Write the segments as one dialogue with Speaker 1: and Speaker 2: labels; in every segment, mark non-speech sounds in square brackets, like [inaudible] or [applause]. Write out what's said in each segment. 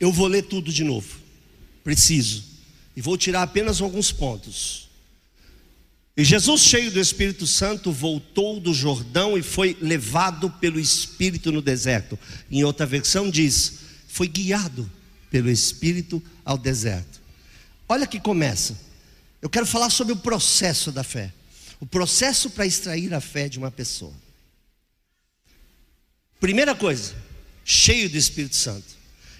Speaker 1: Eu vou ler tudo de novo. Preciso. E vou tirar apenas alguns pontos. E Jesus, cheio do Espírito Santo, voltou do Jordão e foi levado pelo Espírito no deserto. Em outra versão diz: foi guiado pelo Espírito ao deserto. Olha que começa. Eu quero falar sobre o processo da fé. O processo para extrair a fé de uma pessoa. Primeira coisa, cheio do Espírito Santo.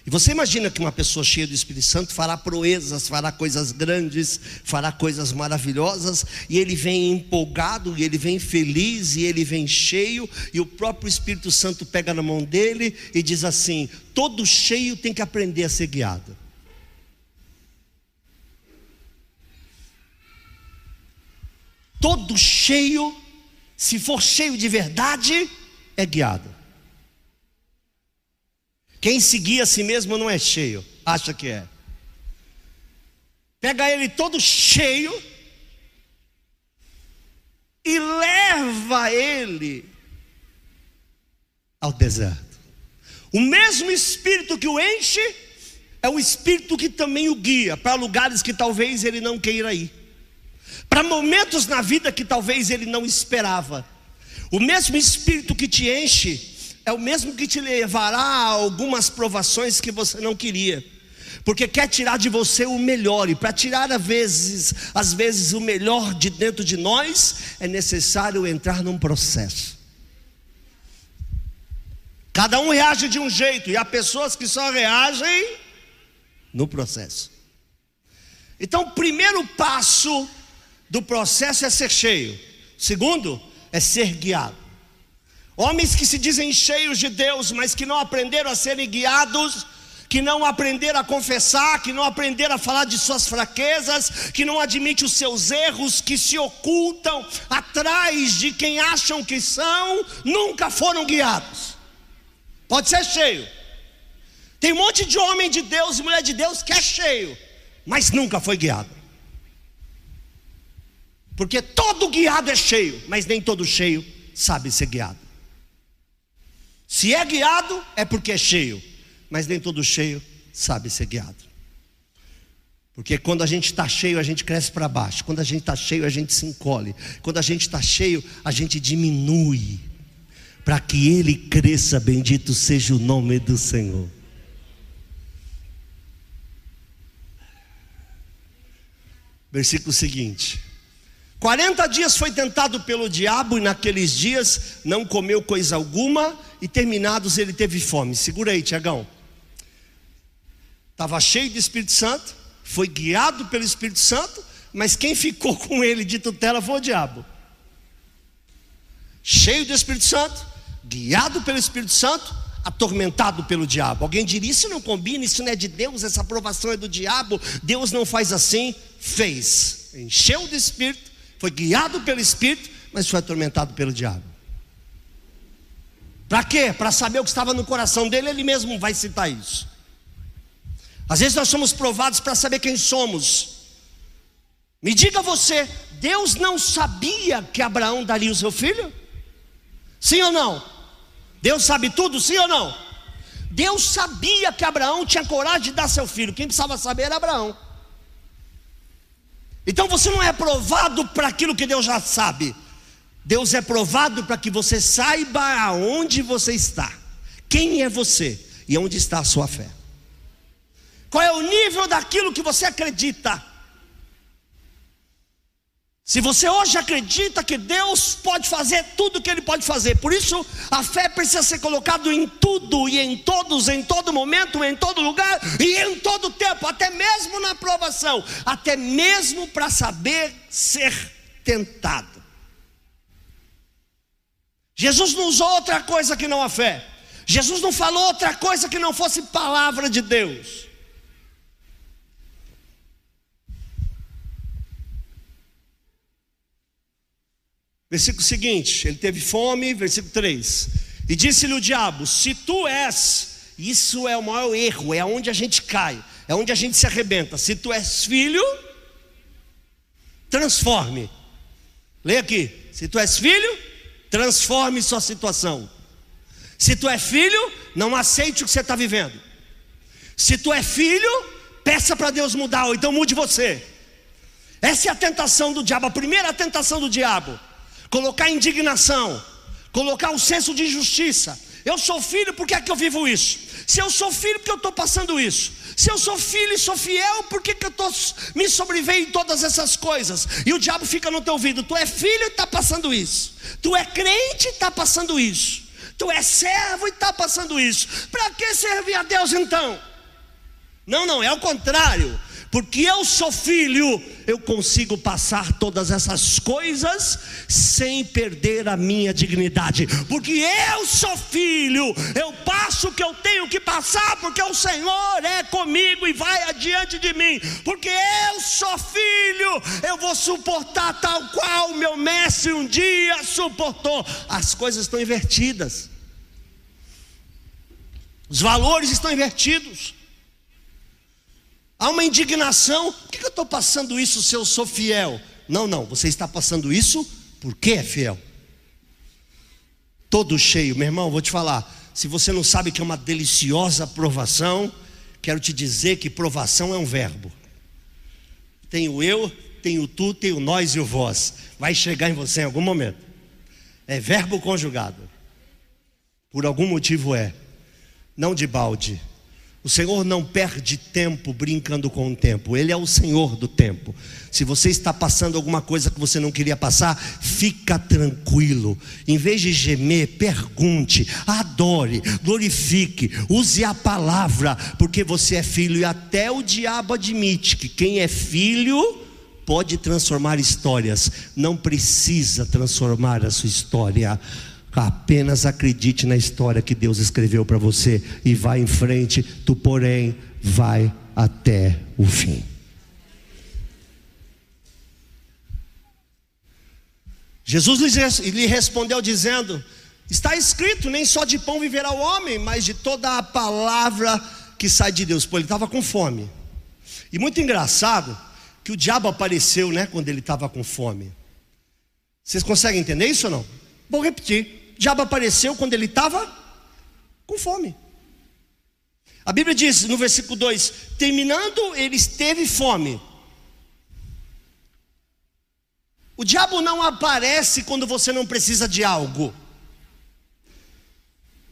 Speaker 1: E você imagina que uma pessoa cheia do Espírito Santo fará proezas, fará coisas grandes, fará coisas maravilhosas, e ele vem empolgado, e ele vem feliz, e ele vem cheio, e o próprio Espírito Santo pega na mão dele e diz assim: todo cheio tem que aprender a ser guiado. Todo cheio, se for cheio de verdade, é guiado. Quem seguir a si mesmo não é cheio, acha que é. Pega ele todo cheio e leva ele ao deserto. O mesmo espírito que o enche é o espírito que também o guia para lugares que talvez ele não queira ir, para momentos na vida que talvez ele não esperava. O mesmo espírito que te enche é o mesmo que te levará a algumas provações que você não queria. Porque quer tirar de você o melhor, e para tirar às vezes, às vezes o melhor de dentro de nós, é necessário entrar num processo. Cada um reage de um jeito, e há pessoas que só reagem no processo. Então, o primeiro passo do processo é ser cheio. Segundo, é ser guiado. Homens que se dizem cheios de Deus, mas que não aprenderam a serem guiados, que não aprenderam a confessar, que não aprenderam a falar de suas fraquezas, que não admitem os seus erros, que se ocultam atrás de quem acham que são, nunca foram guiados. Pode ser cheio. Tem um monte de homem de Deus e mulher de Deus que é cheio, mas nunca foi guiado. Porque todo guiado é cheio, mas nem todo cheio sabe ser guiado. Se é guiado, é porque é cheio, mas nem todo cheio sabe ser guiado. Porque quando a gente está cheio, a gente cresce para baixo. Quando a gente está cheio, a gente se encolhe. Quando a gente está cheio, a gente diminui. Para que ele cresça, bendito seja o nome do Senhor. Versículo seguinte: 40 dias foi tentado pelo diabo, e naqueles dias não comeu coisa alguma, e terminados ele teve fome. Segura aí, Tiagão. Estava cheio de Espírito Santo, foi guiado pelo Espírito Santo, mas quem ficou [laughs] com ele de tutela foi o diabo. Cheio do Espírito Santo, guiado pelo Espírito Santo, atormentado pelo diabo. Alguém diria: Isso não combina, isso não é de Deus, essa aprovação é do diabo. Deus não faz assim. Fez, encheu do Espírito foi guiado pelo Espírito, mas foi atormentado pelo diabo. Para quê? Para saber o que estava no coração dele, ele mesmo vai citar isso. Às vezes nós somos provados para saber quem somos. Me diga você, Deus não sabia que Abraão daria o seu filho? Sim ou não? Deus sabe tudo, sim ou não? Deus sabia que Abraão tinha coragem de dar seu filho. Quem precisava saber era Abraão. Então você não é provado para aquilo que Deus já sabe. Deus é provado para que você saiba aonde você está, quem é você e onde está a sua fé. Qual é o nível daquilo que você acredita? Se você hoje acredita que Deus pode fazer tudo o que Ele pode fazer, por isso a fé precisa ser colocada em tudo e em todos, em todo momento, em todo lugar e em todo tempo, até mesmo na provação, até mesmo para saber ser tentado. Jesus não usou outra coisa que não a fé. Jesus não falou outra coisa que não fosse palavra de Deus. Versículo seguinte, ele teve fome, versículo 3. E disse-lhe o diabo: Se tu és, isso é o maior erro, é onde a gente cai, é onde a gente se arrebenta. Se tu és filho, transforme. Leia aqui: Se tu és filho, transforme sua situação. Se tu é filho, não aceite o que você está vivendo. Se tu é filho, peça para Deus mudar, ou então mude você. Essa é a tentação do diabo, a primeira tentação do diabo colocar indignação, colocar um senso de injustiça. Eu sou filho, por que é que eu vivo isso? Se eu sou filho, porque eu estou passando isso? Se eu sou filho e sou fiel, por que, que eu estou me sobreveio em todas essas coisas? E o diabo fica no teu ouvido: tu é filho e está passando isso, tu é crente e está passando isso, tu é servo e está passando isso. Para que servir a Deus então? Não, não, é o contrário porque eu sou filho, eu consigo passar todas essas coisas sem perder a minha dignidade, porque eu sou filho, eu passo o que eu tenho que passar, porque o Senhor é comigo e vai adiante de mim, porque eu sou filho, eu vou suportar tal qual meu mestre um dia suportou. As coisas estão invertidas, os valores estão invertidos. Há uma indignação. Por que eu estou passando isso se eu sou fiel? Não, não, você está passando isso porque é fiel. Todo cheio, meu irmão, vou te falar. Se você não sabe que é uma deliciosa provação, quero te dizer que provação é um verbo. Tem o eu, tem o tu, tem o nós e o vós. Vai chegar em você em algum momento. É verbo conjugado. Por algum motivo é. Não de balde. O Senhor não perde tempo brincando com o tempo, Ele é o Senhor do tempo. Se você está passando alguma coisa que você não queria passar, fica tranquilo. Em vez de gemer, pergunte, adore, glorifique, use a palavra, porque você é filho e até o diabo admite que quem é filho pode transformar histórias, não precisa transformar a sua história. Apenas acredite na história que Deus escreveu para você e vá em frente, tu, porém, vai até o fim. Jesus lhe respondeu dizendo: Está escrito, nem só de pão viverá o homem, mas de toda a palavra que sai de Deus. Pô, ele estava com fome. E muito engraçado que o diabo apareceu, né, quando ele estava com fome. Vocês conseguem entender isso ou não? Vou repetir diabo apareceu quando ele estava com fome. A Bíblia diz no versículo 2: terminando, ele teve fome. O diabo não aparece quando você não precisa de algo.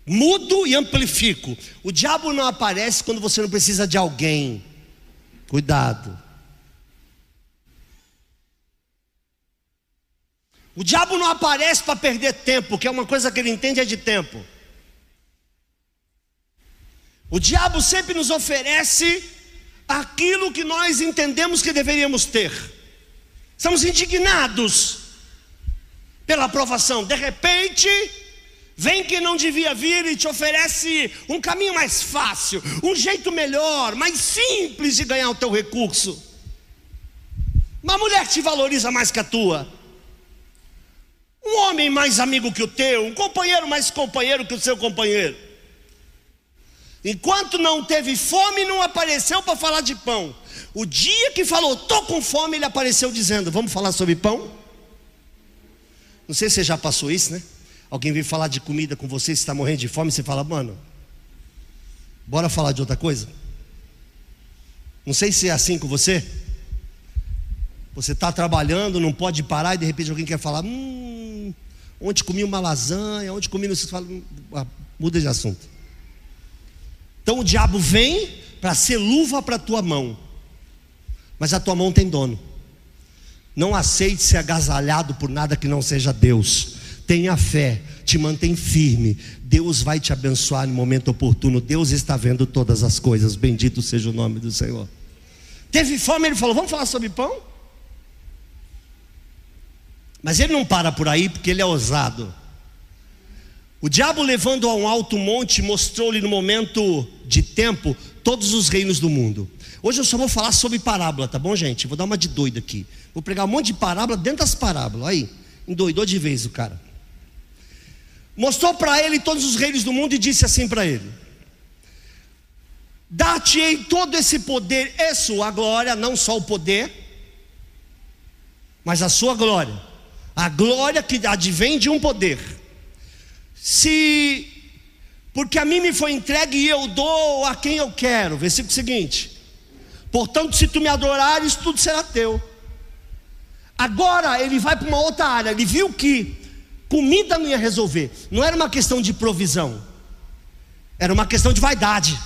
Speaker 1: Mudo e amplifico. O diabo não aparece quando você não precisa de alguém. Cuidado. O diabo não aparece para perder tempo, que é uma coisa que ele entende é de tempo. O diabo sempre nos oferece aquilo que nós entendemos que deveríamos ter. Estamos indignados pela aprovação. De repente, vem quem não devia vir e te oferece um caminho mais fácil, um jeito melhor, mais simples de ganhar o teu recurso. Uma mulher te valoriza mais que a tua. Um homem mais amigo que o teu, um companheiro mais companheiro que o seu companheiro. Enquanto não teve fome, não apareceu para falar de pão. O dia que falou, estou com fome, ele apareceu dizendo: Vamos falar sobre pão? Não sei se você já passou isso, né? Alguém vem falar de comida com você, você está morrendo de fome, você fala, mano, bora falar de outra coisa? Não sei se é assim com você. Você está trabalhando, não pode parar e de repente alguém quer falar, hum, ontem comi uma lasanha, ontem comi, você fala, hum, ah, muda de assunto. Então o diabo vem Para ser luva para a tua mão. Mas a tua mão tem dono. Não aceite ser agasalhado por nada que não seja Deus. Tenha fé, te mantém firme. Deus vai te abençoar no momento oportuno. Deus está vendo todas as coisas. Bendito seja o nome do Senhor. Teve fome, ele falou: Vamos falar sobre pão? Mas ele não para por aí porque ele é ousado. O diabo, levando a um alto monte, mostrou-lhe no momento de tempo todos os reinos do mundo. Hoje eu só vou falar sobre parábola, tá bom, gente? Vou dar uma de doido aqui. Vou pregar um monte de parábola dentro das parábolas. Aí, endoidou de vez o cara. Mostrou para ele todos os reinos do mundo e disse assim para ele: Dá-te-ei todo esse poder e sua glória, não só o poder, mas a sua glória. A glória que advém de um poder. Se porque a mim me foi entregue e eu dou a quem eu quero. Versículo seguinte. Portanto, se tu me adorares, tudo será teu. Agora ele vai para uma outra área. Ele viu que comida não ia resolver. Não era uma questão de provisão. Era uma questão de vaidade.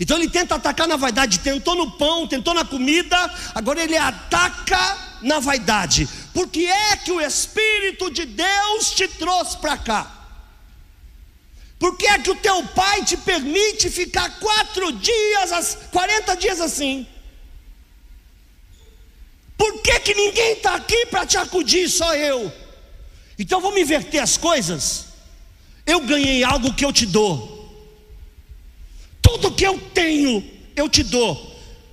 Speaker 1: Então ele tenta atacar na vaidade, tentou no pão, tentou na comida, agora ele ataca na vaidade. Por que é que o Espírito de Deus te trouxe para cá? Por que é que o teu pai te permite ficar quatro dias, 40 dias assim? Por que, que ninguém está aqui para te acudir, só eu? Então vamos inverter as coisas. Eu ganhei algo que eu te dou. Tudo que eu tenho, eu te dou.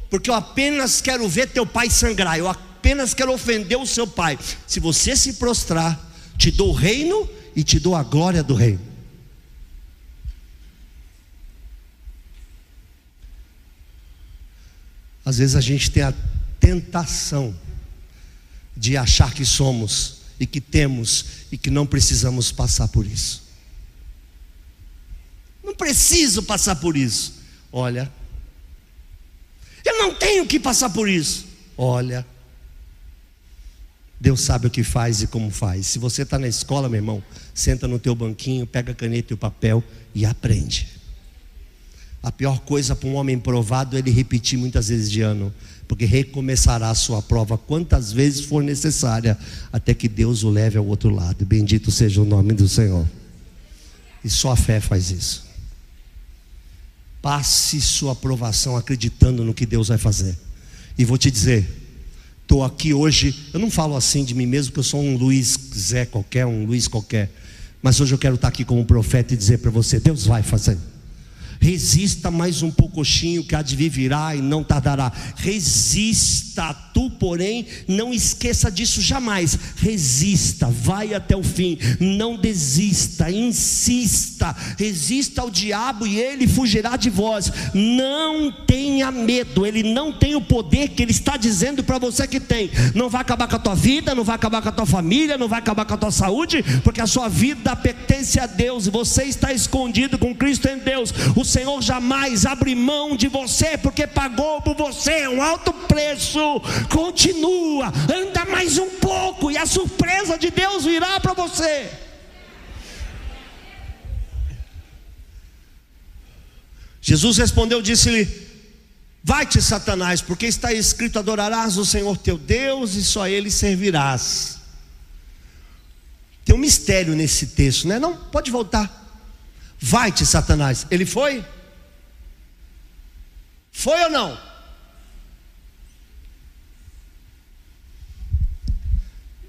Speaker 1: Porque eu apenas quero ver teu pai sangrar. Eu apenas quero ofender o seu pai. Se você se prostrar, te dou o reino e te dou a glória do reino. Às vezes a gente tem a tentação de achar que somos e que temos e que não precisamos passar por isso. Não preciso passar por isso. Olha, eu não tenho que passar por isso. Olha, Deus sabe o que faz e como faz. Se você está na escola, meu irmão, senta no teu banquinho, pega a caneta e o papel e aprende. A pior coisa para um homem provado é ele repetir muitas vezes de ano, porque recomeçará a sua prova quantas vezes for necessária, até que Deus o leve ao outro lado. Bendito seja o nome do Senhor. E só a fé faz isso. Passe sua aprovação acreditando no que Deus vai fazer. E vou te dizer, estou aqui hoje, eu não falo assim de mim mesmo, que eu sou um Luiz Zé qualquer, um Luiz qualquer. Mas hoje eu quero estar aqui como profeta e dizer para você: Deus vai fazer. Resista mais um pouquinho que há de vir virá e não tardará. Resista, tu, porém, não esqueça disso jamais. Resista, vai até o fim. Não desista, insista. Resista ao diabo e ele fugirá de vós. Não tenha medo, ele não tem o poder que ele está dizendo para você que tem. Não vai acabar com a tua vida, não vai acabar com a tua família, não vai acabar com a tua saúde, porque a sua vida pertence a Deus e você está escondido com Cristo em Deus. O Senhor jamais abre mão de você, porque pagou por você um alto preço. Continua, anda mais um pouco, e a surpresa de Deus virá para você. Jesus respondeu, disse-lhe: Vai-te, Satanás, porque está escrito: Adorarás o Senhor teu Deus e só Ele servirás. Tem um mistério nesse texto, né? Não, pode voltar. Vai-te, Satanás. Ele foi? Foi ou não?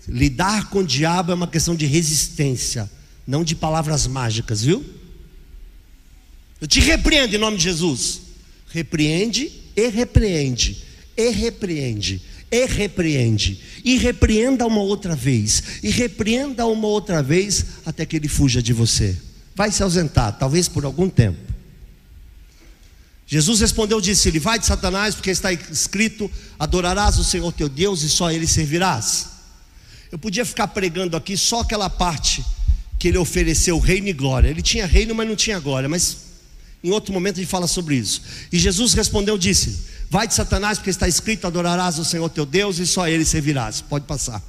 Speaker 1: Lidar com o diabo é uma questão de resistência, não de palavras mágicas, viu? Eu te repreendo em nome de Jesus. Repreende e repreende, e repreende, e repreende, e repreenda uma outra vez, e repreenda uma outra vez, até que ele fuja de você vai se ausentar, talvez por algum tempo. Jesus respondeu, disse-lhe: Vai de Satanás, porque está escrito: Adorarás o Senhor teu Deus e só Ele servirás. Eu podia ficar pregando aqui só aquela parte que ele ofereceu reino e glória. Ele tinha reino, mas não tinha glória. Mas em outro momento a gente fala sobre isso. E Jesus respondeu, disse: Vai de Satanás, porque está escrito: Adorarás o Senhor teu Deus e só Ele servirás. Pode passar.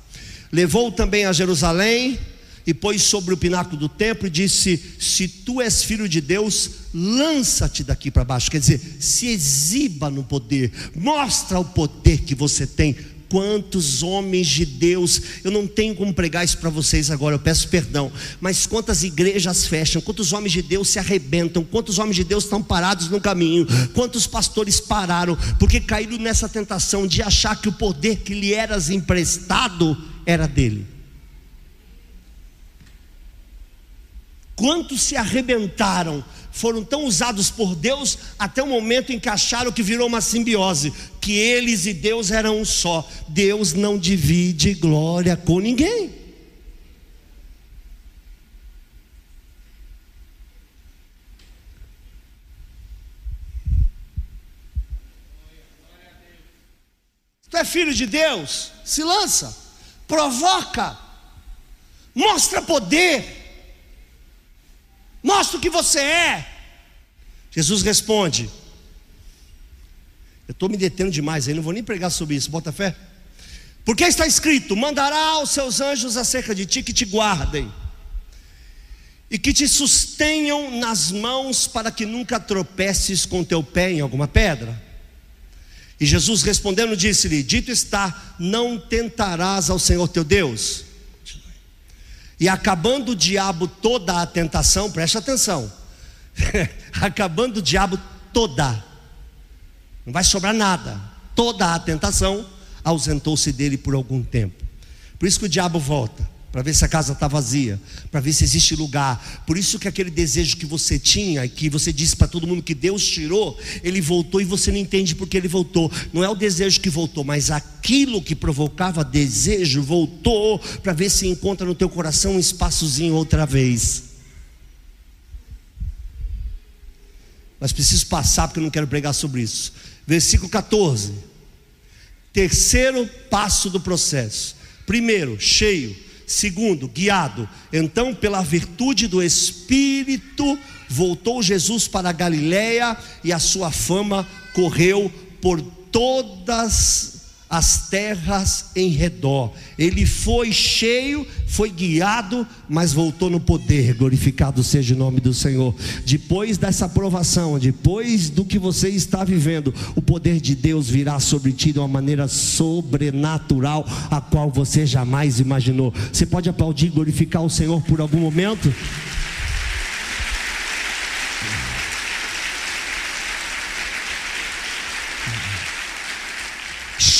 Speaker 1: Levou também a Jerusalém e pôs sobre o pináculo do templo e disse: Se tu és filho de Deus, lança-te daqui para baixo. Quer dizer, se exiba no poder, mostra o poder que você tem. Quantos homens de Deus, eu não tenho como pregar isso para vocês agora, eu peço perdão, mas quantas igrejas fecham, quantos homens de Deus se arrebentam, quantos homens de Deus estão parados no caminho, quantos pastores pararam, porque caíram nessa tentação de achar que o poder que lhe era emprestado era dele. Quantos se arrebentaram, foram tão usados por Deus até o momento em que acharam que virou uma simbiose, que eles e Deus eram um só. Deus não divide glória com ninguém. Tu é filho de Deus? Se lança, provoca, mostra poder Mostra o que você é. Jesus responde. Eu estou me detendo demais aí, não vou nem pregar sobre isso, bota fé. Porque está escrito: mandará aos seus anjos acerca de ti que te guardem, e que te sustenham nas mãos, para que nunca tropeces com teu pé em alguma pedra. E Jesus respondendo disse-lhe: Dito está, não tentarás ao Senhor teu Deus. E acabando o diabo toda a tentação, preste atenção. [laughs] acabando o diabo toda, não vai sobrar nada. Toda a tentação ausentou-se dele por algum tempo. Por isso que o diabo volta para ver se a casa está vazia, para ver se existe lugar. Por isso que aquele desejo que você tinha, que você disse para todo mundo que Deus tirou, ele voltou e você não entende porque ele voltou. Não é o desejo que voltou, mas aquilo que provocava desejo voltou para ver se encontra no teu coração um espaçozinho outra vez. Mas preciso passar porque eu não quero pregar sobre isso. Versículo 14. Terceiro passo do processo. Primeiro, cheio Segundo, guiado. Então, pela virtude do Espírito, voltou Jesus para Galiléia e a sua fama correu por todas as terras em redor. Ele foi cheio, foi guiado, mas voltou no poder. Glorificado seja o nome do Senhor. Depois dessa aprovação, depois do que você está vivendo, o poder de Deus virá sobre ti de uma maneira sobrenatural, a qual você jamais imaginou. Você pode aplaudir, glorificar o Senhor por algum momento?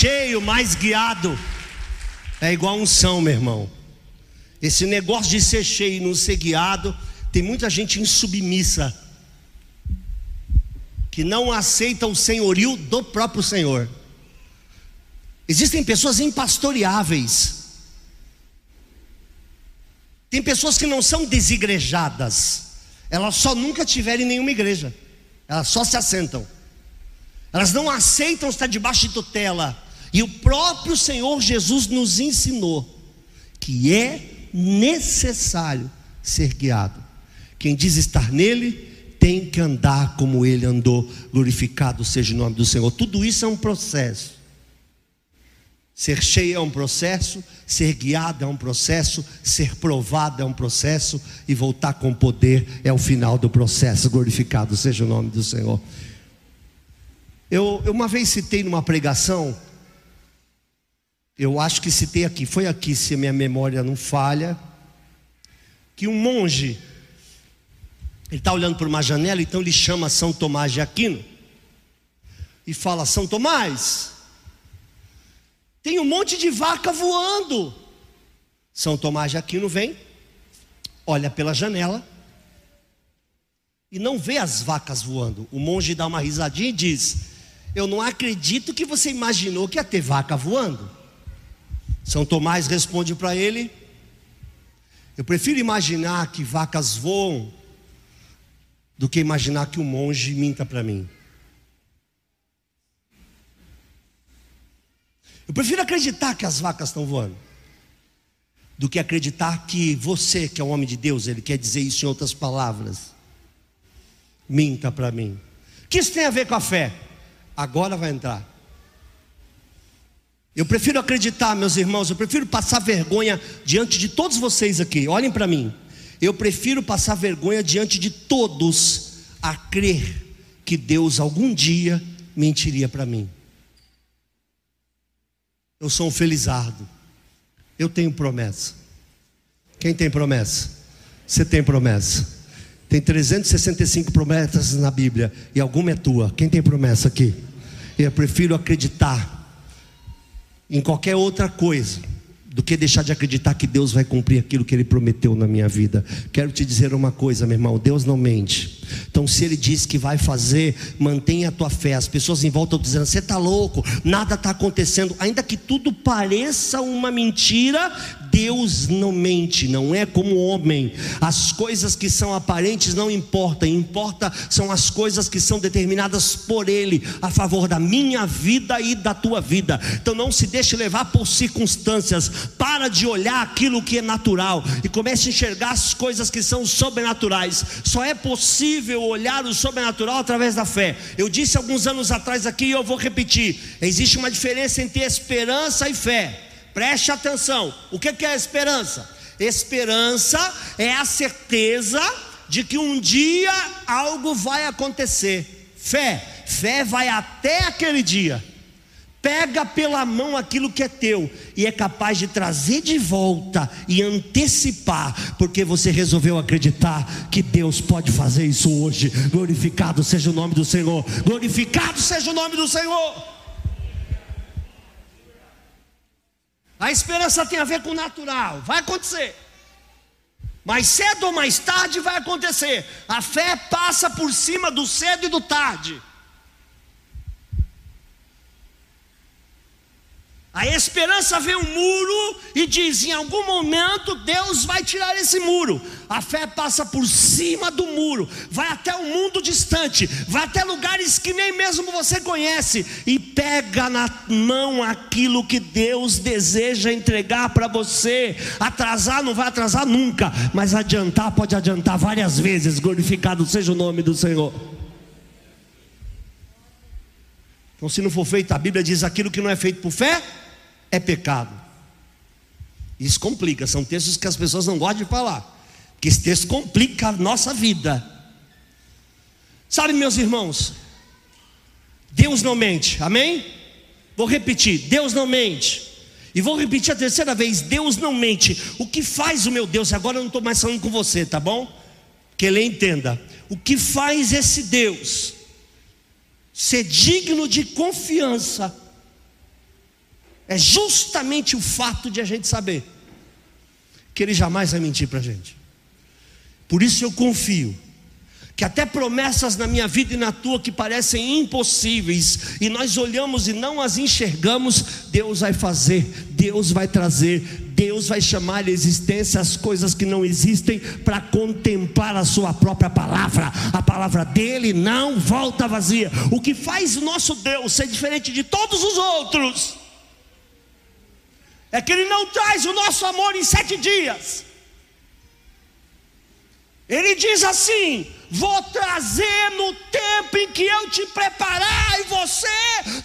Speaker 1: Cheio, mais guiado. É igual unção, meu irmão. Esse negócio de ser cheio e não ser guiado, tem muita gente insubmissa, que não aceita o senhorio do próprio Senhor. Existem pessoas impastoreáveis. Tem pessoas que não são desigrejadas. Elas só nunca tiveram em nenhuma igreja. Elas só se assentam. Elas não aceitam estar debaixo de tutela. E o próprio Senhor Jesus nos ensinou que é necessário ser guiado. Quem diz estar nele tem que andar como ele andou. Glorificado seja o nome do Senhor. Tudo isso é um processo. Ser cheio é um processo, ser guiado é um processo, ser provado é um processo e voltar com poder é o final do processo. Glorificado seja o nome do Senhor. Eu, eu uma vez citei numa pregação eu acho que citei aqui, foi aqui, se a minha memória não falha, que um monge, ele está olhando por uma janela, então ele chama São Tomás de Aquino e fala: São Tomás, tem um monte de vaca voando. São Tomás de Aquino vem, olha pela janela e não vê as vacas voando. O monge dá uma risadinha e diz: Eu não acredito que você imaginou que ia ter vaca voando. São Tomás responde para ele: Eu prefiro imaginar que vacas voam do que imaginar que um monge minta para mim. Eu prefiro acreditar que as vacas estão voando do que acreditar que você, que é um homem de Deus, ele quer dizer isso em outras palavras. Minta para mim. O que isso tem a ver com a fé? Agora vai entrar. Eu prefiro acreditar, meus irmãos, eu prefiro passar vergonha diante de todos vocês aqui. Olhem para mim. Eu prefiro passar vergonha diante de todos a crer que Deus algum dia mentiria para mim. Eu sou um felizardo. Eu tenho promessa. Quem tem promessa? Você tem promessa. Tem 365 promessas na Bíblia e alguma é tua. Quem tem promessa aqui? Eu prefiro acreditar em qualquer outra coisa do que deixar de acreditar que Deus vai cumprir aquilo que Ele prometeu na minha vida. Quero te dizer uma coisa, meu irmão: Deus não mente. Então, se Ele diz que vai fazer, mantenha a tua fé. As pessoas em volta estão dizendo: você está louco, nada está acontecendo. Ainda que tudo pareça uma mentira, Deus não mente, não é como homem. As coisas que são aparentes não importam, importa são as coisas que são determinadas por Ele a favor da minha vida e da tua vida. Então não se deixe levar por circunstâncias. Para de olhar aquilo que é natural e comece a enxergar as coisas que são sobrenaturais. Só é possível olhar o sobrenatural através da fé. Eu disse alguns anos atrás aqui e eu vou repetir: existe uma diferença entre esperança e fé. Preste atenção. O que é esperança? Esperança é a certeza de que um dia algo vai acontecer. Fé, fé vai até aquele dia. Pega pela mão aquilo que é teu e é capaz de trazer de volta e antecipar, porque você resolveu acreditar que Deus pode fazer isso hoje. Glorificado seja o nome do Senhor. Glorificado seja o nome do Senhor. A esperança tem a ver com o natural, vai acontecer. Mas cedo ou mais tarde vai acontecer. A fé passa por cima do cedo e do tarde. A esperança vê um muro e diz: em algum momento Deus vai tirar esse muro. A fé passa por cima do muro, vai até o um mundo distante, vai até lugares que nem mesmo você conhece e pega na mão aquilo que Deus deseja entregar para você. Atrasar não vai atrasar nunca, mas adiantar pode adiantar várias vezes. Glorificado seja o nome do Senhor. Então, se não for feito, a Bíblia diz: aquilo que não é feito por fé é pecado. Isso complica, são textos que as pessoas não gostam de falar, que esse texto complica a nossa vida. Sabe, meus irmãos, Deus não mente, amém? Vou repetir: Deus não mente. E vou repetir a terceira vez: Deus não mente. O que faz o meu Deus? Agora eu não estou mais falando com você, tá bom? Que ele entenda. O que faz esse Deus ser digno de confiança é justamente o fato de a gente saber que Ele jamais vai mentir para a gente. Por isso eu confio que até promessas na minha vida e na tua que parecem impossíveis, e nós olhamos e não as enxergamos, Deus vai fazer, Deus vai trazer, Deus vai chamar à existência as coisas que não existem para contemplar a sua própria palavra. A palavra dele não volta vazia. O que faz o nosso Deus ser diferente de todos os outros é que Ele não traz o nosso amor em sete dias. Ele diz assim: Vou trazer no tempo em que eu te preparar e você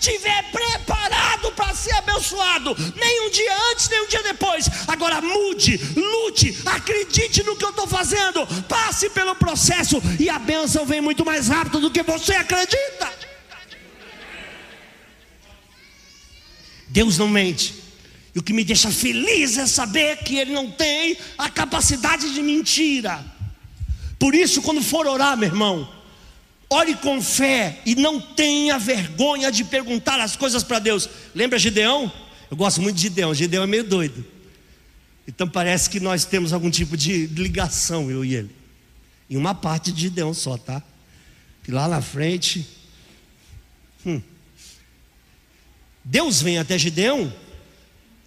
Speaker 1: tiver preparado para ser abençoado. Nem um dia antes, nem um dia depois. Agora mude, lute, acredite no que eu estou fazendo. Passe pelo processo e a bênção vem muito mais rápido do que você acredita. Deus não mente. E o que me deixa feliz é saber que ele não tem a capacidade de mentira. Por isso, quando for orar, meu irmão, ore com fé e não tenha vergonha de perguntar as coisas para Deus. Lembra Gideão? Eu gosto muito de Gideão. Gideão é meio doido. Então parece que nós temos algum tipo de ligação, eu e ele. Em uma parte de Gideão só, tá? Que lá na frente. Hum, Deus vem até Gideão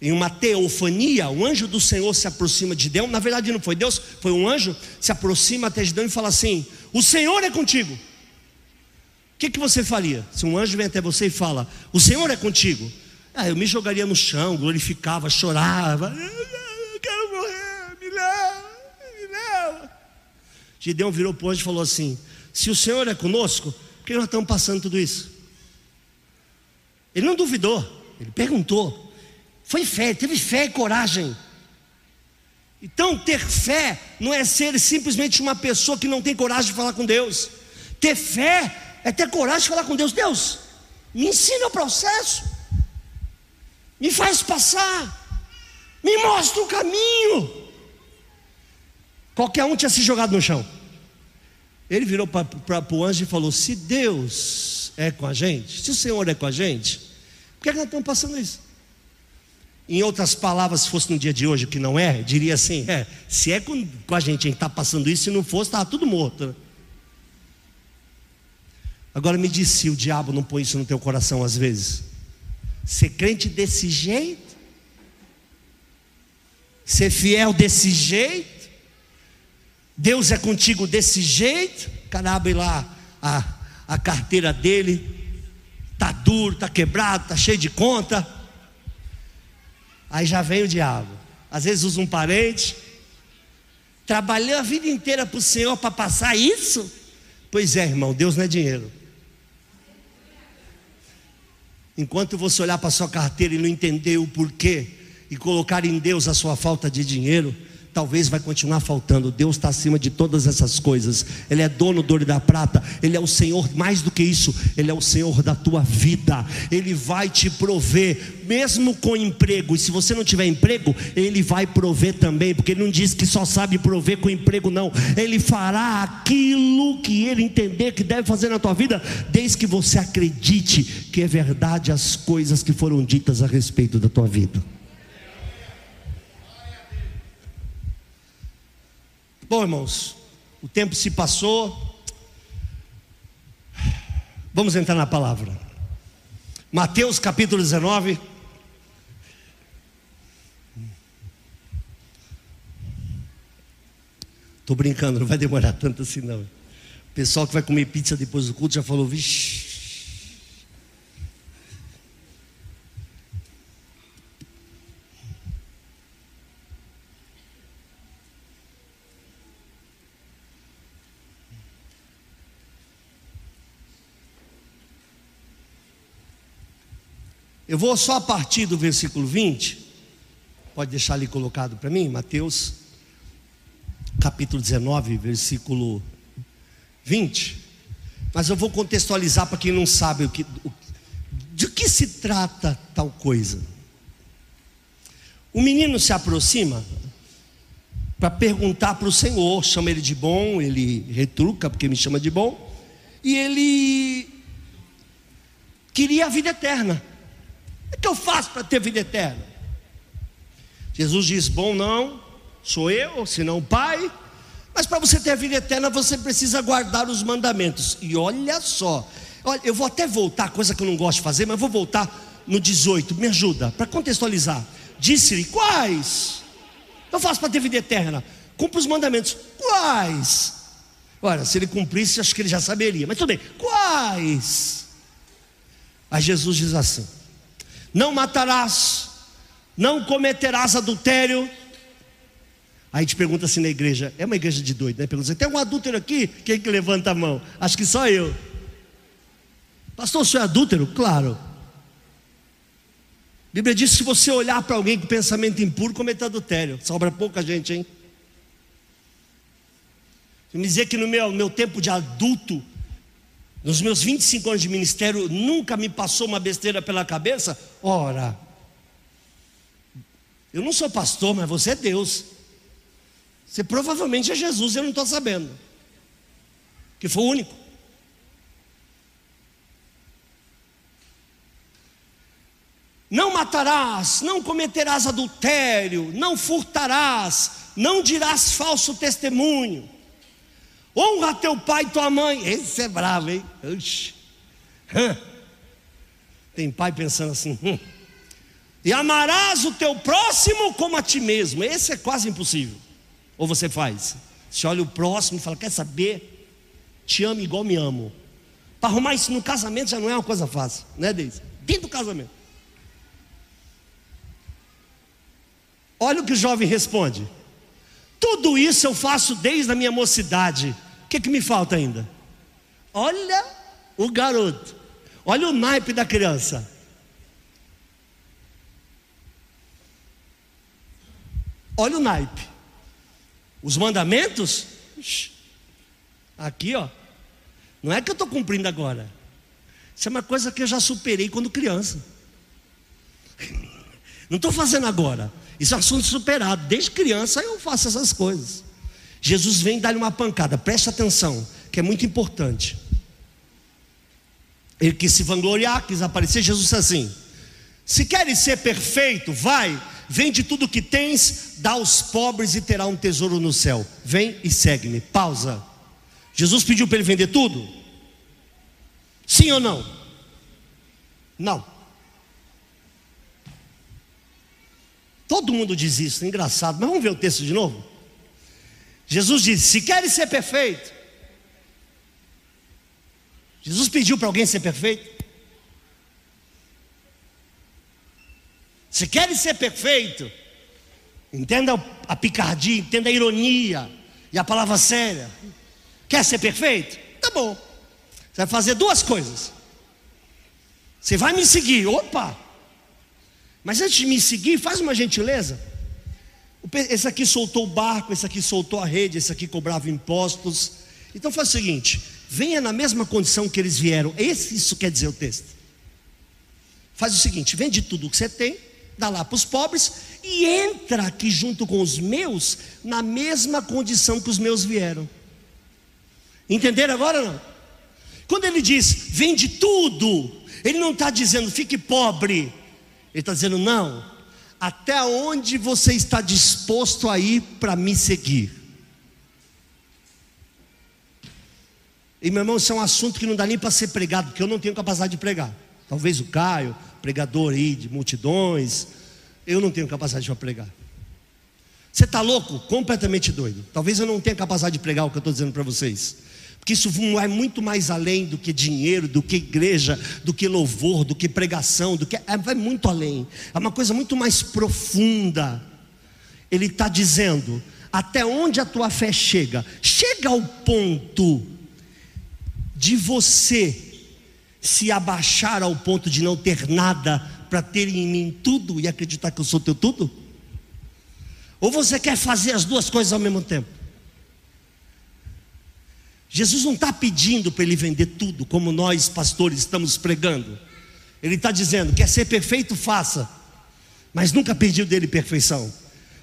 Speaker 1: em uma teofania, o anjo do Senhor se aproxima de Deus. Na verdade, não foi Deus, foi um anjo. Se aproxima até de Deus e fala assim: O Senhor é contigo. O que, que você faria se um anjo vem até você e fala: O Senhor é contigo? Ah, eu me jogaria no chão, glorificava, chorava. Eu quero morrer, me leva, me leva. Gideão virou para o anjo e falou assim: Se o Senhor é conosco, por que nós estamos passando tudo isso? Ele não duvidou, ele perguntou. Foi fé, teve fé e coragem. Então, ter fé não é ser simplesmente uma pessoa que não tem coragem de falar com Deus. Ter fé é ter coragem de falar com Deus. Deus, me ensina o processo, me faz passar, me mostra o caminho. Qualquer um tinha se jogado no chão. Ele virou para o anjo e falou: Se Deus é com a gente, se o Senhor é com a gente, por que, é que nós estamos passando isso? Em outras palavras, se fosse no dia de hoje, que não é, diria assim: é, se é com, com a gente, a gente está passando isso, se não fosse, estava tudo morto. Né? Agora me diz se o diabo não põe isso no teu coração às vezes. Ser crente desse jeito, ser fiel desse jeito, Deus é contigo desse jeito, cara abre lá a, a carteira dele, tá duro, tá quebrado, tá cheio de conta. Aí já vem o diabo. Às vezes usa um parente. Trabalhou a vida inteira para o Senhor para passar isso? Pois é, irmão, Deus não é dinheiro. Enquanto você olhar para sua carteira e não entender o porquê, e colocar em Deus a sua falta de dinheiro, talvez vai continuar faltando. Deus está acima de todas essas coisas. Ele é dono do ouro e da prata. Ele é o Senhor, mais do que isso, Ele é o Senhor da tua vida. Ele vai te prover, mesmo com emprego. E se você não tiver emprego, Ele vai prover também, porque Ele não diz que só sabe prover com emprego, não. Ele fará aquilo que Ele entender que deve fazer na tua vida, desde que você acredite que é verdade as coisas que foram ditas a respeito da tua vida. Bom, irmãos, o tempo se passou. Vamos entrar na palavra. Mateus capítulo 19. Estou brincando, não vai demorar tanto assim não. O pessoal que vai comer pizza depois do culto já falou, vixe. Eu vou só a partir do versículo 20. Pode deixar ali colocado para mim, Mateus, capítulo 19, versículo 20. Mas eu vou contextualizar para quem não sabe o que, o, de que se trata tal coisa. O menino se aproxima para perguntar para o Senhor, chama ele de bom, ele retruca porque me chama de bom, e ele queria a vida eterna. O que eu faço para ter vida eterna? Jesus diz: Bom, não, sou eu, senão o Pai. Mas para você ter vida eterna, você precisa guardar os mandamentos. E olha só, olha, eu vou até voltar, coisa que eu não gosto de fazer, mas vou voltar no 18. Me ajuda, para contextualizar. Disse-lhe: Quais? Eu faço para ter vida eterna. Cumpre os mandamentos. Quais? Olha, se ele cumprisse, acho que ele já saberia. Mas tudo bem. Quais? Aí Jesus diz assim: não matarás, não cometerás adultério. Aí gente pergunta assim na igreja, é uma igreja de doido, né? Pergunta assim, tem um adúltero aqui? Quem que levanta a mão? Acho que só eu. Pastor, o senhor é adúltero? Claro. A Bíblia diz que se você olhar para alguém com pensamento impuro, cometa adultério. Sobra pouca gente, hein? Me dizer que no meu, meu tempo de adulto, nos meus 25 anos de ministério, nunca me passou uma besteira pela cabeça? Ora, eu não sou pastor, mas você é Deus. Você provavelmente é Jesus, eu não estou sabendo. Que foi o único. Não matarás, não cometerás adultério, não furtarás, não dirás falso testemunho Honra teu pai e tua mãe. Esse é bravo, hein? Oxi. Tem pai pensando assim. Hum. E amarás o teu próximo como a ti mesmo. Esse é quase impossível. Ou você faz? Você olha o próximo e fala: Quer saber? Te amo igual me amo. Para arrumar isso no casamento já não é uma coisa fácil, né, Deise? Dentro do casamento. Olha o que o jovem responde. Tudo isso eu faço desde a minha mocidade. O que, que me falta ainda? Olha o garoto, olha o naipe da criança. Olha o naipe. Os mandamentos, aqui ó, não é que eu estou cumprindo agora. Isso é uma coisa que eu já superei quando criança. Não estou fazendo agora. Isso é assunto superado. Desde criança eu faço essas coisas. Jesus vem dar-lhe uma pancada, preste atenção, que é muito importante. Ele quis se vangloriar, quis aparecer. Jesus disse assim: Se queres ser perfeito, vai, vende tudo que tens, dá aos pobres e terá um tesouro no céu. Vem e segue-me. Pausa. Jesus pediu para ele vender tudo? Sim ou não? Não. Todo mundo diz isso, engraçado, mas vamos ver o texto de novo? Jesus disse: Se queres ser perfeito, Jesus pediu para alguém ser perfeito? Se queres ser perfeito, entenda a picardia, entenda a ironia e a palavra séria. Quer ser perfeito? Tá bom. Você vai fazer duas coisas. Você vai me seguir, opa! Mas antes de me seguir, faz uma gentileza. Esse aqui soltou o barco, esse aqui soltou a rede, esse aqui cobrava impostos. Então faz o seguinte: venha na mesma condição que eles vieram. Esse, isso quer dizer o texto. Faz o seguinte: vende tudo que você tem, dá lá para os pobres e entra aqui junto com os meus na mesma condição que os meus vieram. Entenderam agora não? Quando ele diz vende tudo, ele não está dizendo fique pobre. Ele está dizendo não, até onde você está disposto a ir para me seguir? E meu irmão, isso é um assunto que não dá nem para ser pregado, porque eu não tenho capacidade de pregar. Talvez o Caio, pregador aí de multidões, eu não tenho capacidade de pregar. Você está louco? Completamente doido. Talvez eu não tenha capacidade de pregar o que eu estou dizendo para vocês. Porque isso vai muito mais além do que dinheiro, do que igreja, do que louvor, do que pregação, do que é, vai muito além. É uma coisa muito mais profunda. Ele está dizendo: até onde a tua fé chega? Chega ao ponto de você se abaixar ao ponto de não ter nada para ter em mim tudo e acreditar que eu sou teu tudo? Ou você quer fazer as duas coisas ao mesmo tempo? Jesus não está pedindo para ele vender tudo, como nós pastores estamos pregando. Ele está dizendo: quer ser perfeito, faça, mas nunca pediu dele perfeição,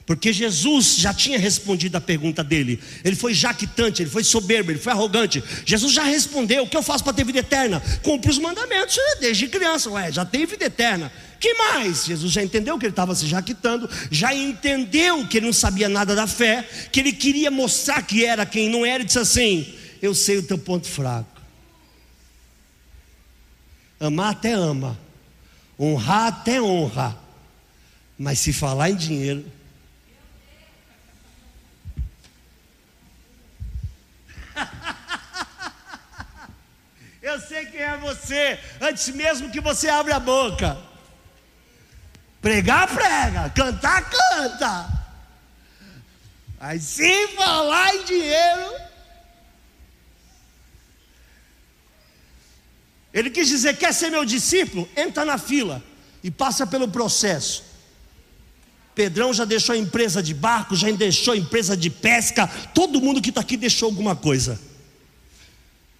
Speaker 1: porque Jesus já tinha respondido a pergunta dele. Ele foi jactante, ele foi soberbo, ele foi arrogante. Jesus já respondeu: o que eu faço para ter vida eterna? Cumpre os mandamentos né? desde criança, ué, já tem vida eterna. Que mais? Jesus já entendeu que ele estava se jactando, já entendeu que ele não sabia nada da fé, que ele queria mostrar que era quem não era, e disse assim: eu sei o teu ponto fraco. Amar até ama, honrar até honra, mas se falar em dinheiro, [laughs] Eu sei quem é você, antes mesmo que você abra a boca. Pregar, prega, cantar, canta. Mas se falar em dinheiro, Ele quis dizer: quer ser meu discípulo? Entra na fila e passa pelo processo. Pedrão já deixou a empresa de barco, já deixou a empresa de pesca, todo mundo que está aqui deixou alguma coisa.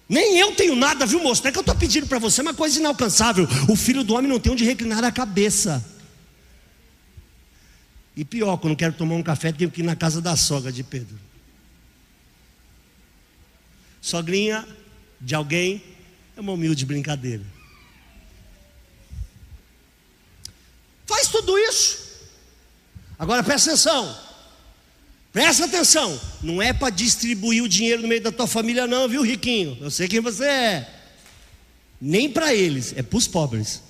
Speaker 1: Nem eu tenho nada, viu, moço? Não é que eu estou pedindo para você uma coisa inalcançável. O filho do homem não tem onde reclinar a cabeça. E pior, quando quero tomar um café, tenho que ir na casa da sogra de Pedro. Sogrinha de alguém é uma humilde brincadeira. Faz tudo isso. Agora presta atenção. Presta atenção. Não é para distribuir o dinheiro no meio da tua família, não, viu, riquinho? Eu sei quem você é. Nem para eles, é para os pobres.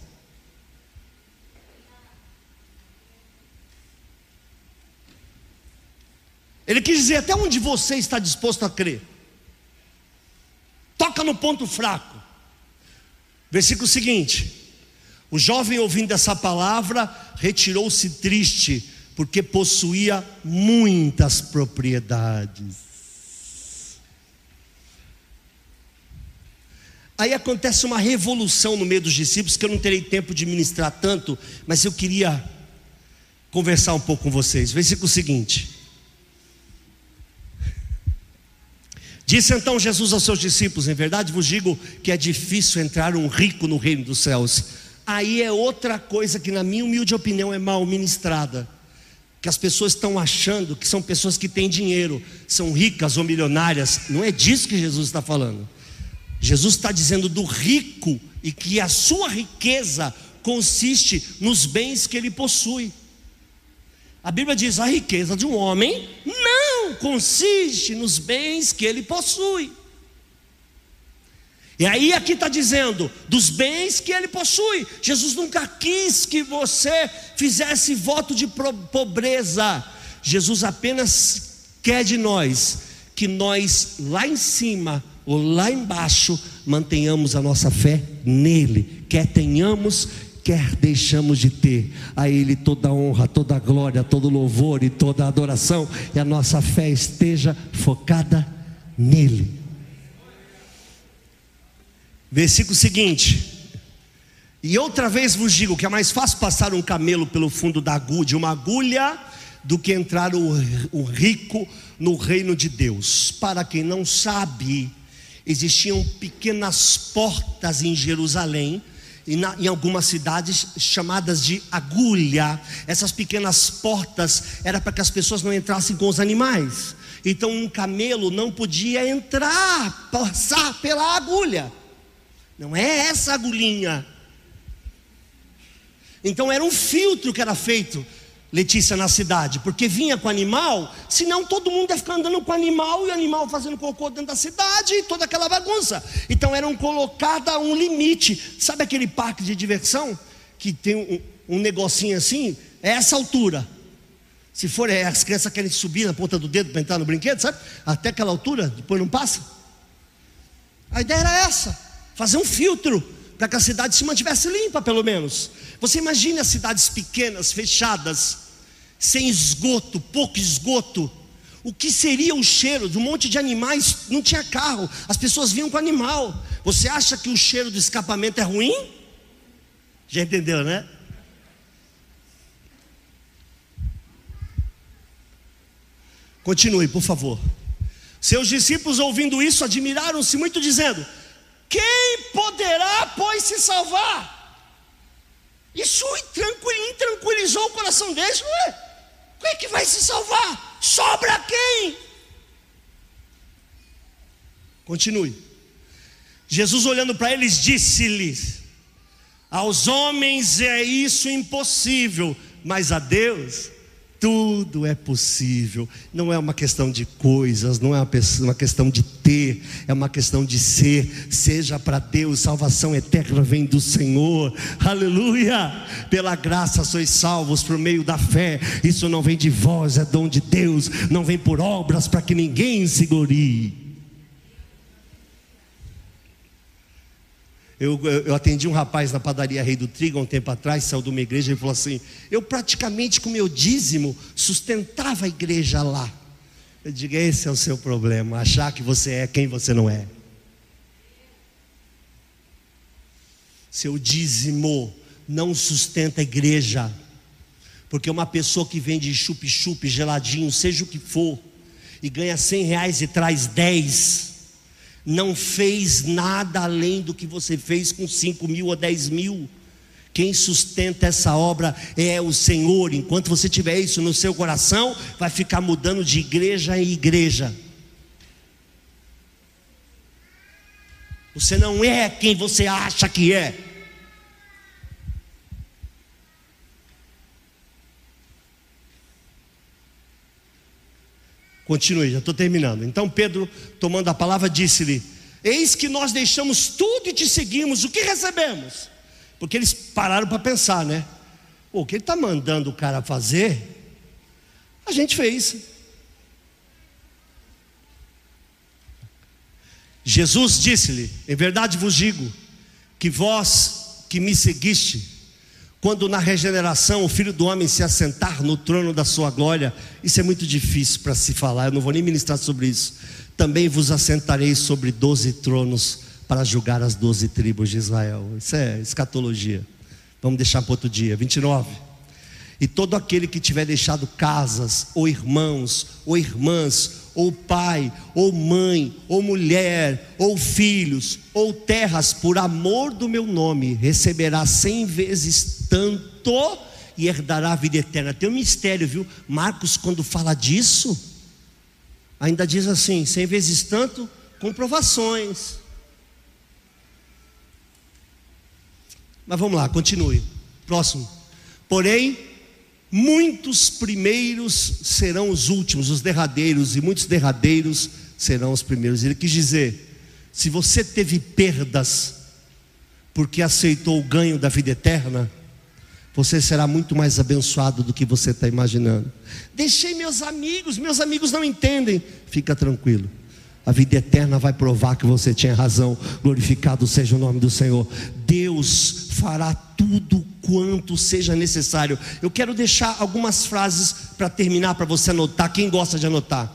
Speaker 1: Ele quis dizer até onde você está disposto a crer. Toca no ponto fraco. Versículo seguinte: O jovem, ouvindo essa palavra, retirou-se triste, porque possuía muitas propriedades. Aí acontece uma revolução no meio dos discípulos, que eu não terei tempo de ministrar tanto, mas eu queria conversar um pouco com vocês. Versículo seguinte. Disse então Jesus aos seus discípulos: Em verdade vos digo que é difícil entrar um rico no reino dos céus. Aí é outra coisa que, na minha humilde opinião, é mal ministrada. Que as pessoas estão achando que são pessoas que têm dinheiro, são ricas ou milionárias. Não é disso que Jesus está falando. Jesus está dizendo do rico e que a sua riqueza consiste nos bens que ele possui. A Bíblia diz: a riqueza de um homem não consiste nos bens que ele possui. E aí aqui está dizendo dos bens que ele possui. Jesus nunca quis que você fizesse voto de pobreza. Jesus apenas quer de nós que nós lá em cima ou lá embaixo mantenhamos a nossa fé nele, quer tenhamos quer deixamos de ter a Ele toda honra, toda glória, todo louvor e toda adoração, e a nossa fé esteja focada nele. Versículo seguinte. E outra vez vos digo que é mais fácil passar um camelo pelo fundo da agulha, uma agulha, do que entrar o, o rico no reino de Deus. Para quem não sabe, existiam pequenas portas em Jerusalém na, em algumas cidades chamadas de agulha. Essas pequenas portas era para que as pessoas não entrassem com os animais. Então um camelo não podia entrar, passar pela agulha. Não é essa agulhinha. Então era um filtro que era feito Letícia na cidade, porque vinha com animal, senão todo mundo ia ficar andando com animal e animal fazendo cocô dentro da cidade e toda aquela bagunça. Então eram colocada um limite. Sabe aquele parque de diversão que tem um, um negocinho assim? É essa altura. Se for, é, as crianças querem subir na ponta do dedo para entrar no brinquedo, sabe? Até aquela altura, depois não passa. A ideia era essa: fazer um filtro para que a cidade se mantivesse limpa, pelo menos. Você imagine as cidades pequenas, fechadas, sem esgoto, pouco esgoto. O que seria o cheiro de um monte de animais? Não tinha carro, as pessoas vinham com animal. Você acha que o cheiro do escapamento é ruim? Já entendeu, né? Continue, por favor. Seus discípulos, ouvindo isso, admiraram-se muito, dizendo: quem poderá, pois, se salvar? Isso intranquilizou o coração deles, não é? Quem é que vai se salvar? Sobra quem? Continue. Jesus olhando para eles disse-lhes: Aos homens é isso impossível, mas a Deus tudo é possível. Não é uma questão de coisas, não é uma questão de ter, é uma questão de ser. Seja para Deus, salvação eterna vem do Senhor. Aleluia! Pela graça sois salvos por meio da fé. Isso não vem de vós, é dom de Deus. Não vem por obras para que ninguém se glorie. Eu, eu, atendi um rapaz na padaria Rei do Trigo há um tempo atrás, saiu de uma igreja e falou assim: Eu praticamente com meu dízimo sustentava a igreja lá. Eu digo: Esse é o seu problema, achar que você é quem você não é. Seu dízimo não sustenta a igreja, porque uma pessoa que vende chup-chup, geladinho, seja o que for, e ganha cem reais e traz dez não fez nada além do que você fez com cinco mil ou dez mil. Quem sustenta essa obra é o Senhor. Enquanto você tiver isso no seu coração, vai ficar mudando de igreja em igreja. Você não é quem você acha que é. Continue, já estou terminando. Então Pedro, tomando a palavra, disse-lhe: Eis que nós deixamos tudo e te seguimos, o que recebemos? Porque eles pararam para pensar, né? o que ele está mandando o cara fazer, a gente fez. Jesus disse-lhe: Em verdade vos digo, que vós que me seguiste, quando na regeneração o filho do homem se assentar no trono da sua glória, isso é muito difícil para se falar, eu não vou nem ministrar sobre isso. Também vos assentarei sobre doze tronos para julgar as doze tribos de Israel. Isso é escatologia. Vamos deixar para outro dia. 29. E todo aquele que tiver deixado casas, ou irmãos, ou irmãs, ou pai, ou mãe, ou mulher, ou filhos, ou terras, por amor do meu nome, receberá cem vezes tanto e herdará a vida eterna. Tem um mistério, viu? Marcos, quando fala disso, ainda diz assim: cem vezes tanto, comprovações. Mas vamos lá, continue. Próximo. Porém, muitos primeiros serão os últimos, os derradeiros, e muitos derradeiros serão os primeiros. Ele quis dizer: se você teve perdas porque aceitou o ganho da vida eterna, você será muito mais abençoado do que você está imaginando. Deixei meus amigos, meus amigos não entendem. Fica tranquilo. A vida eterna vai provar que você tinha razão. Glorificado seja o nome do Senhor. Deus fará tudo quanto seja necessário. Eu quero deixar algumas frases para terminar, para você anotar. Quem gosta de anotar?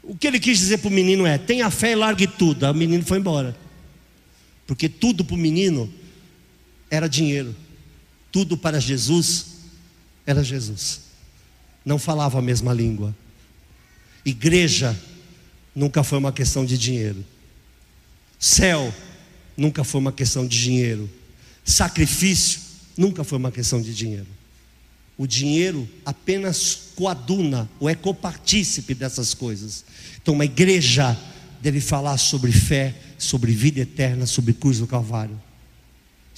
Speaker 1: O que ele quis dizer para o menino é: tenha fé e largue tudo. Aí o menino foi embora. Porque tudo para o menino era dinheiro. Tudo para Jesus era Jesus. Não falava a mesma língua. Igreja nunca foi uma questão de dinheiro. Céu nunca foi uma questão de dinheiro. Sacrifício nunca foi uma questão de dinheiro. O dinheiro apenas coaduna ou é copartícipe dessas coisas. Então, uma igreja deve falar sobre fé, sobre vida eterna, sobre cruz do Calvário.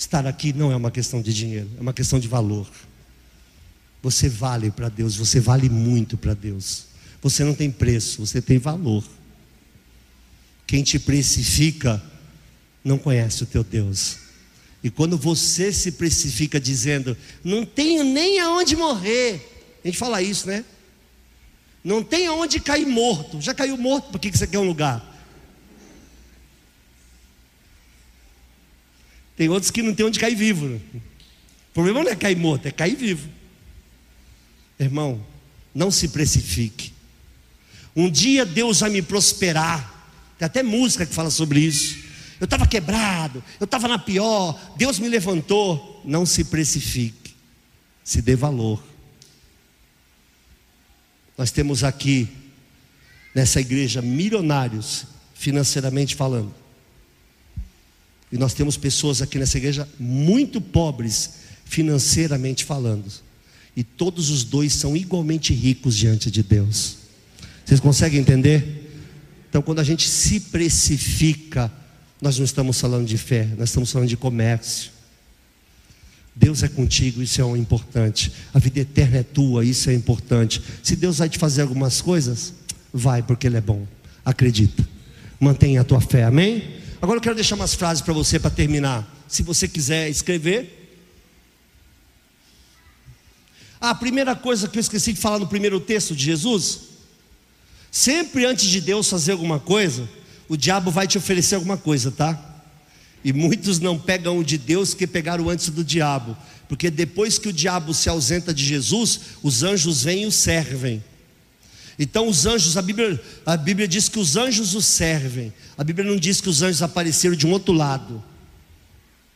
Speaker 1: Estar aqui não é uma questão de dinheiro, é uma questão de valor. Você vale para Deus, você vale muito para Deus. Você não tem preço, você tem valor. Quem te precifica não conhece o teu Deus. E quando você se precifica dizendo, não tenho nem aonde morrer, a gente fala isso, né? Não tem aonde cair morto. Já caiu morto, por que você quer um lugar? Tem outros que não tem onde cair vivo. Né? O problema não é cair morto, é cair vivo. Irmão, não se precifique. Um dia Deus vai me prosperar. Tem até música que fala sobre isso. Eu estava quebrado, eu estava na pior, Deus me levantou. Não se precifique, se dê valor. Nós temos aqui, nessa igreja, milionários, financeiramente falando. E nós temos pessoas aqui nessa igreja muito pobres, financeiramente falando. E todos os dois são igualmente ricos diante de Deus. Vocês conseguem entender? Então, quando a gente se precifica, nós não estamos falando de fé, nós estamos falando de comércio. Deus é contigo, isso é o importante. A vida eterna é tua, isso é importante. Se Deus vai te fazer algumas coisas, vai, porque Ele é bom. Acredita. Mantenha a tua fé, amém? Agora eu quero deixar umas frases para você para terminar. Se você quiser escrever. Ah, a primeira coisa que eu esqueci de falar no primeiro texto de Jesus Sempre antes de Deus fazer alguma coisa, o diabo vai te oferecer alguma coisa, tá? E muitos não pegam o de Deus que pegaram antes do diabo, porque depois que o diabo se ausenta de Jesus, os anjos vêm e o servem. Então os anjos, a Bíblia, a Bíblia diz que os anjos o servem. A Bíblia não diz que os anjos apareceram de um outro lado.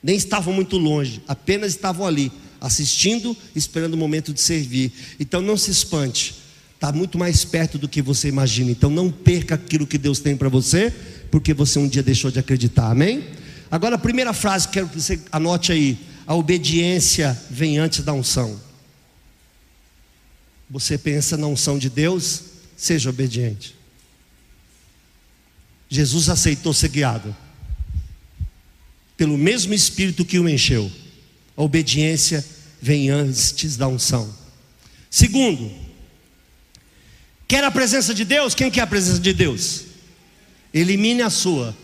Speaker 1: Nem estavam muito longe, apenas estavam ali, assistindo, esperando o momento de servir. Então não se espante está muito mais perto do que você imagina. Então não perca aquilo que Deus tem para você, porque você um dia deixou de acreditar. Amém? Agora a primeira frase, quero que você anote aí: a obediência vem antes da unção. Você pensa na unção de Deus, seja obediente. Jesus aceitou ser guiado pelo mesmo Espírito que o encheu. A obediência vem antes da unção. Segundo, Quer a presença de Deus? Quem quer a presença de Deus? Elimine a sua.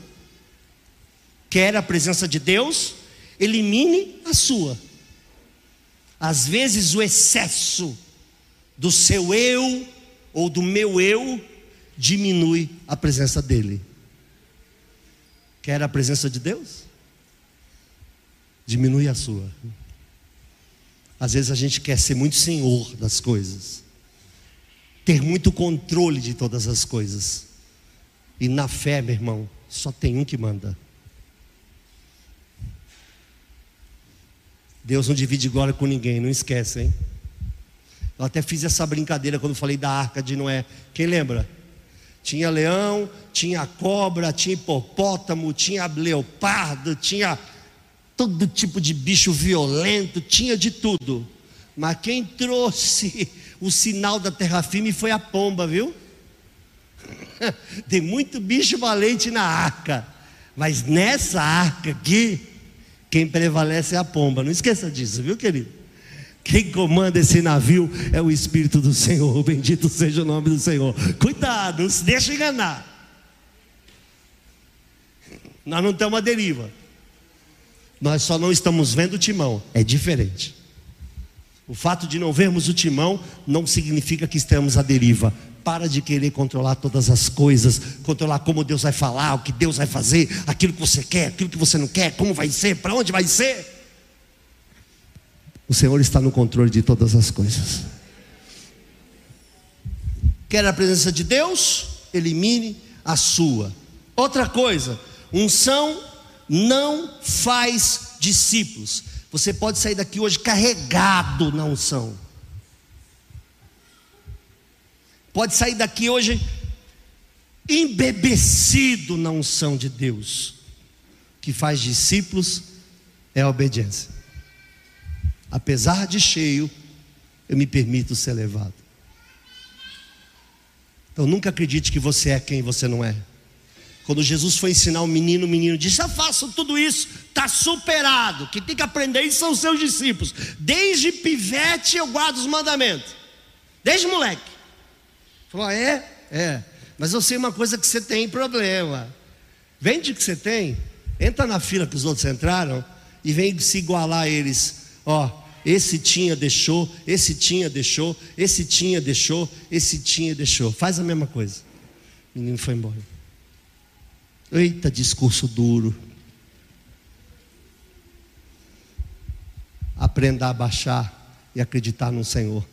Speaker 1: Quer a presença de Deus? Elimine a sua. Às vezes o excesso do seu eu ou do meu eu diminui a presença dele. Quer a presença de Deus? Diminui a sua. Às vezes a gente quer ser muito senhor das coisas ter muito controle de todas as coisas. E na fé, meu irmão, só tem um que manda. Deus não divide glória com ninguém, não esquece, hein? Eu até fiz essa brincadeira quando falei da arca de Noé. Quem lembra? Tinha leão, tinha cobra, tinha hipopótamo, tinha leopardo, tinha todo tipo de bicho violento, tinha de tudo. Mas quem trouxe o sinal da terra firme foi a pomba, viu? [laughs] Tem muito bicho valente na arca, mas nessa arca aqui, quem prevalece é a pomba. Não esqueça disso, viu, querido? Quem comanda esse navio é o Espírito do Senhor. [laughs] Bendito seja o nome do Senhor. Cuidado, não se deixa enganar. Nós não estamos à deriva. Nós só não estamos vendo o timão. É diferente. O fato de não vermos o timão não significa que estamos à deriva. Para de querer controlar todas as coisas, controlar como Deus vai falar, o que Deus vai fazer, aquilo que você quer, aquilo que você não quer, como vai ser, para onde vai ser. O Senhor está no controle de todas as coisas. Quer a presença de Deus? Elimine a sua. Outra coisa, unção não faz discípulos. Você pode sair daqui hoje carregado na unção. Pode sair daqui hoje embebecido na unção de Deus. O que faz discípulos é a obediência. Apesar de cheio, eu me permito ser levado. Então nunca acredite que você é quem você não é. Quando Jesus foi ensinar o menino, o menino disse: Eu faço tudo isso, está superado. Quem tem que aprender isso são os seus discípulos. Desde pivete eu guardo os mandamentos. Desde moleque. Falou: ah, É? É. Mas eu sei uma coisa que você tem problema. Vende o que você tem, entra na fila que os outros entraram e vem se igualar a eles. Ó, esse tinha, deixou, esse tinha, deixou, esse tinha, deixou, esse tinha, deixou. Faz a mesma coisa. O menino foi embora. Eita, discurso duro. Aprenda a baixar e acreditar no Senhor.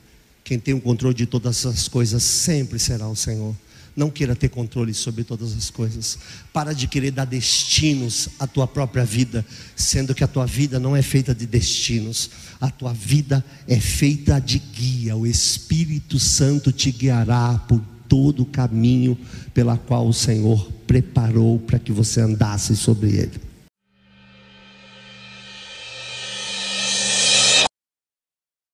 Speaker 1: Quem tem o controle de todas as coisas sempre será o Senhor. Não queira ter controle sobre todas as coisas. Para de querer dar destinos à tua própria vida, sendo que a tua vida não é feita de destinos. A tua vida é feita de guia. O Espírito Santo te guiará por todo o caminho pela qual o Senhor preparou para que você andasse sobre ele.